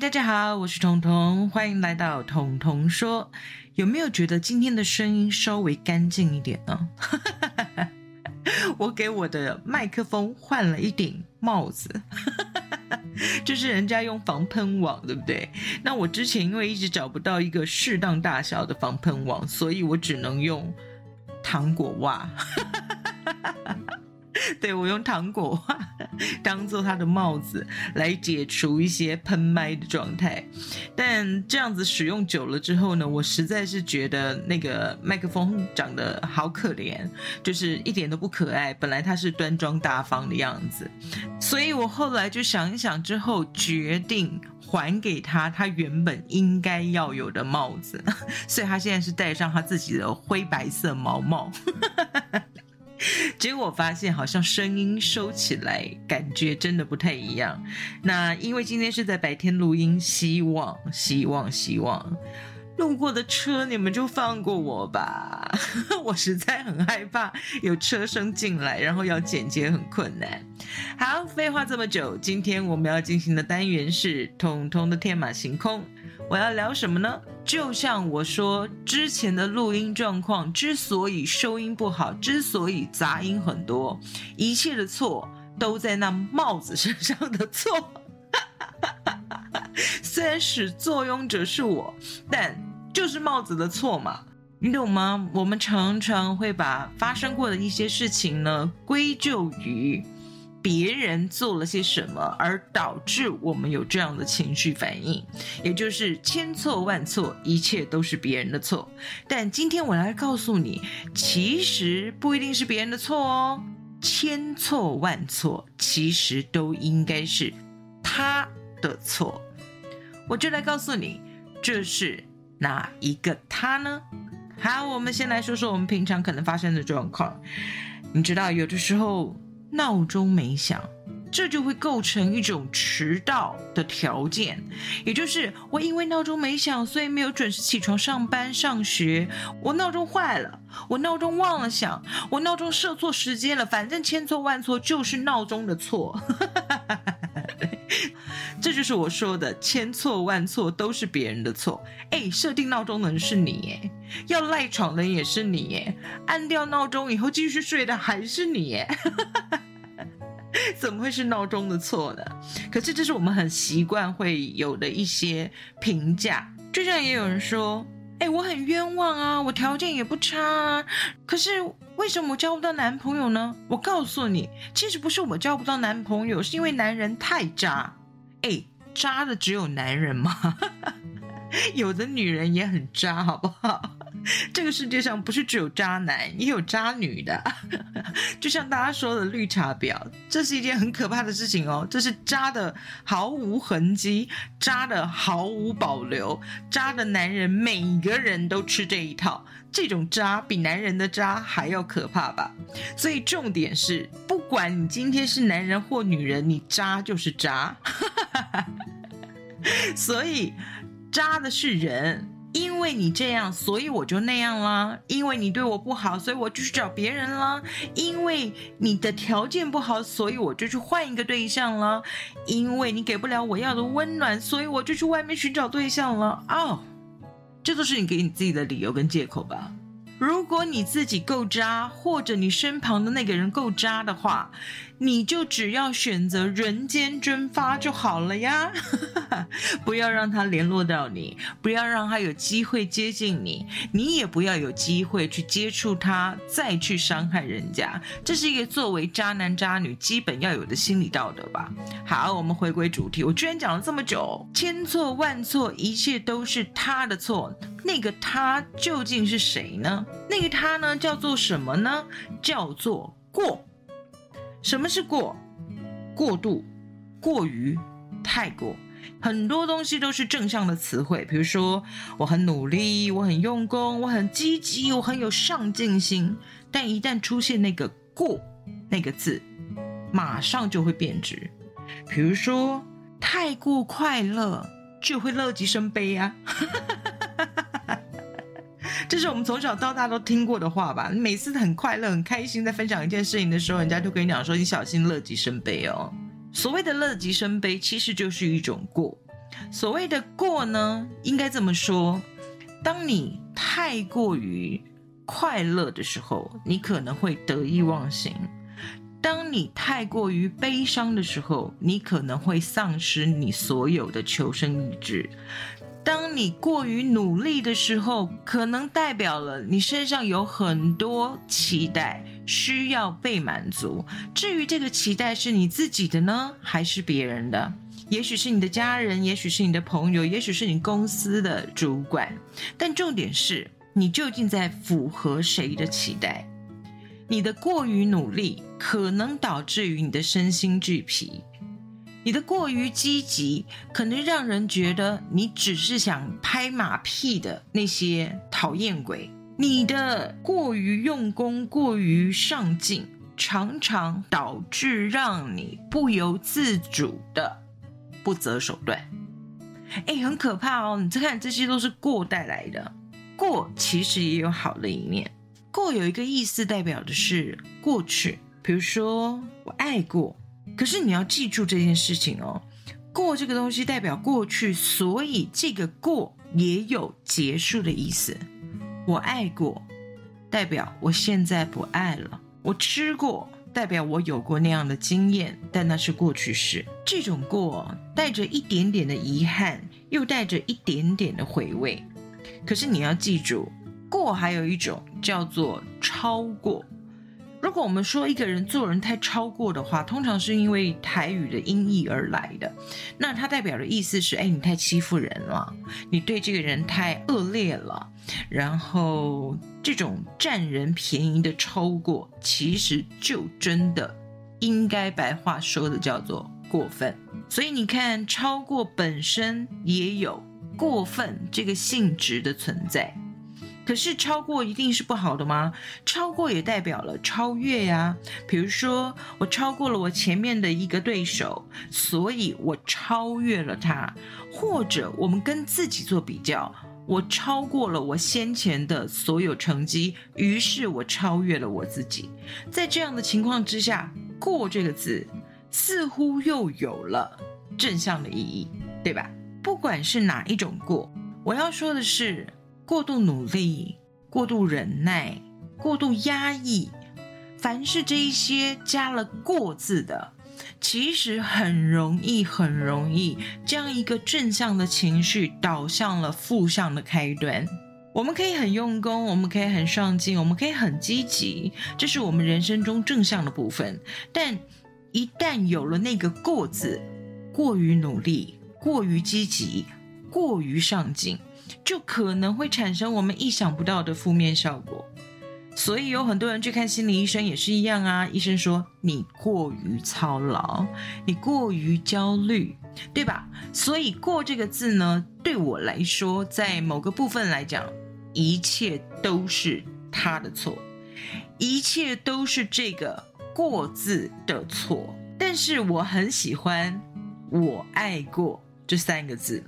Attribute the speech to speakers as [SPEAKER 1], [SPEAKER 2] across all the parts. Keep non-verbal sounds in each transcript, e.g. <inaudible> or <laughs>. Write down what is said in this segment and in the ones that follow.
[SPEAKER 1] 大家好，我是彤彤，欢迎来到彤彤说。有没有觉得今天的声音稍微干净一点呢？<laughs> 我给我的麦克风换了一顶帽子，<laughs> 就是人家用防喷网，对不对？那我之前因为一直找不到一个适当大小的防喷网，所以我只能用糖果袜。<laughs> 对我用糖果袜 <laughs> 当做他的帽子来解除一些喷麦的状态，但这样子使用久了之后呢，我实在是觉得那个麦克风长得好可怜，就是一点都不可爱。本来它是端庄大方的样子，所以我后来就想一想之后，决定还给他他原本应该要有的帽子，<laughs> 所以他现在是戴上他自己的灰白色毛帽。<laughs> <laughs> 结果我发现好像声音收起来感觉真的不太一样。那因为今天是在白天录音，希望希望希望路过的车你们就放过我吧，<laughs> 我实在很害怕有车声进来，然后要剪接很困难。好，废话这么久，今天我们要进行的单元是彤彤的天马行空。我要聊什么呢？就像我说之前的录音状况，之所以收音不好，之所以杂音很多，一切的错都在那帽子身上的错。<laughs> 虽然始作俑者是我，但就是帽子的错嘛，你懂吗？我们常常会把发生过的一些事情呢归咎于。别人做了些什么，而导致我们有这样的情绪反应，也就是千错万错，一切都是别人的错。但今天我来告诉你，其实不一定是别人的错哦，千错万错，其实都应该是他的错。我就来告诉你，这是哪一个他呢？好，我们先来说说我们平常可能发生的状况。你知道，有的时候。闹钟没响，这就会构成一种迟到的条件。也就是我因为闹钟没响，所以没有准时起床上班上学。我闹钟坏了，我闹钟忘了响，我闹钟设错时间了。反正千错万错就是闹钟的错。<laughs> 这就是我说的千错万错都是别人的错。哎，设定闹钟的人是你，哎，要赖床的人也是你，哎，按掉闹钟以后继续睡的还是你，哎，<laughs> 怎么会是闹钟的错呢？可是这是我们很习惯会有的一些评价。就像也有人说，哎，我很冤枉啊，我条件也不差，啊，可是为什么我交不到男朋友呢？我告诉你，其实不是我交不到男朋友，是因为男人太渣。哎，渣的只有男人吗？<laughs> 有的女人也很渣，好不好？<laughs> 这个世界上不是只有渣男，也有渣女的。<laughs> 就像大家说的绿茶婊，这是一件很可怕的事情哦。这是渣的毫无痕迹，渣的毫无保留，渣的男人每个人都吃这一套。这种渣比男人的渣还要可怕吧？所以重点是，不管你今天是男人或女人，你渣就是渣。<laughs> 所以，渣的是人。因为你这样，所以我就那样啦。因为你对我不好，所以我就去找别人啦。因为你的条件不好，所以我就去换一个对象了。因为你给不了我要的温暖，所以我就去外面寻找对象了。哦，这都是你给你自己的理由跟借口吧。如果你自己够渣，或者你身旁的那个人够渣的话，你就只要选择人间蒸发就好了呀！<laughs> 不要让他联络到你，不要让他有机会接近你，你也不要有机会去接触他，再去伤害人家。这是一个作为渣男渣女基本要有的心理道德吧。好，我们回归主题。我居然讲了这么久，千错万错，一切都是他的错。那个他究竟是谁呢？那个他呢，叫做什么呢？叫做过。什么是过？过度、过于、太过，很多东西都是正向的词汇。比如说，我很努力，我很用功，我很积极，我很有上进心。但一旦出现那个“过”那个字，马上就会变质。比如说，太过快乐就会乐极生悲啊。这是我们从小到大都听过的话吧？每次很快乐、很开心，在分享一件事情的时候，人家就跟你讲说：“你小心乐极生悲哦。”所谓的乐极生悲，其实就是一种过。所谓的过呢，应该这么说：当你太过于快乐的时候，你可能会得意忘形；当你太过于悲伤的时候，你可能会丧失你所有的求生意志。当你过于努力的时候，可能代表了你身上有很多期待需要被满足。至于这个期待是你自己的呢，还是别人的？也许是你的家人，也许是你的朋友，也许是你公司的主管。但重点是你究竟在符合谁的期待？你的过于努力可能导致于你的身心俱疲。你的过于积极，可能让人觉得你只是想拍马屁的那些讨厌鬼；你的过于用功、过于上进，常常导致让你不由自主的不择手段。哎，很可怕哦！你再看，这些都是过带来的。过其实也有好的一面。过有一个意思，代表的是过去，比如说我爱过。可是你要记住这件事情哦，过这个东西代表过去，所以这个过也有结束的意思。我爱过，代表我现在不爱了；我吃过，代表我有过那样的经验，但那是过去式。这种过带着一点点的遗憾，又带着一点点的回味。可是你要记住，过还有一种叫做超过。如果我们说一个人做人太超过的话，通常是因为台语的音译而来的。那它代表的意思是：哎，你太欺负人了，你对这个人太恶劣了。然后这种占人便宜的超过，其实就真的应该白话说的叫做过分。所以你看，超过本身也有过分这个性质的存在。可是超过一定是不好的吗？超过也代表了超越呀。比如说，我超过了我前面的一个对手，所以我超越了他；或者我们跟自己做比较，我超过了我先前的所有成绩，于是我超越了我自己。在这样的情况之下，“过”这个字似乎又有了正向的意义，对吧？不管是哪一种过，我要说的是。过度努力、过度忍耐、过度压抑，凡是这一些加了“过”字的，其实很容易、很容易将一个正向的情绪导向了负向的开端。我们可以很用功，我们可以很上进，我们可以很积极，这是我们人生中正向的部分。但一旦有了那个“过”字，过于努力、过于积极、过于上进。就可能会产生我们意想不到的负面效果，所以有很多人去看心理医生也是一样啊。医生说你过于操劳，你过于焦虑，对吧？所以“过”这个字呢，对我来说，在某个部分来讲，一切都是他的错，一切都是这个“过”字的错。但是我很喜欢“我爱过”这三个字，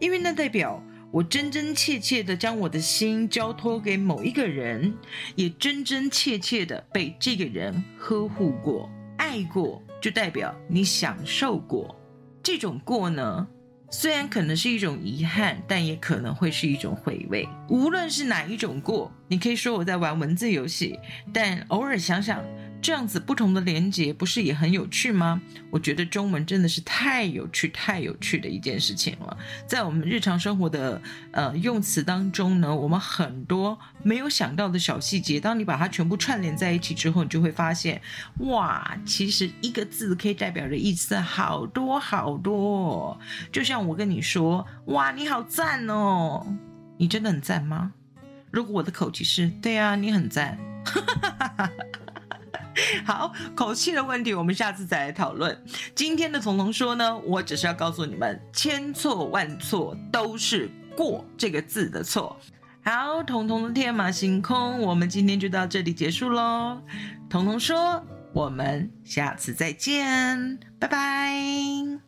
[SPEAKER 1] 因为那代表。我真真切切的将我的心交托给某一个人，也真真切切的被这个人呵护过、爱过，就代表你享受过。这种过呢，虽然可能是一种遗憾，但也可能会是一种回味。无论是哪一种过，你可以说我在玩文字游戏，但偶尔想想。这样子不同的连接不是也很有趣吗？我觉得中文真的是太有趣、太有趣的一件事情了。在我们日常生活的呃用词当中呢，我们很多没有想到的小细节，当你把它全部串联在一起之后，你就会发现，哇，其实一个字可以代表的意思好多好多。就像我跟你说，哇，你好赞哦，你真的很赞吗？如果我的口气是对啊，你很赞。<laughs> <laughs> 好，口气的问题，我们下次再来讨论。今天的童童说呢，我只是要告诉你们，千错万错都是“过”这个字的错。好，童童的天马行空，我们今天就到这里结束喽。童童说，我们下次再见，拜拜。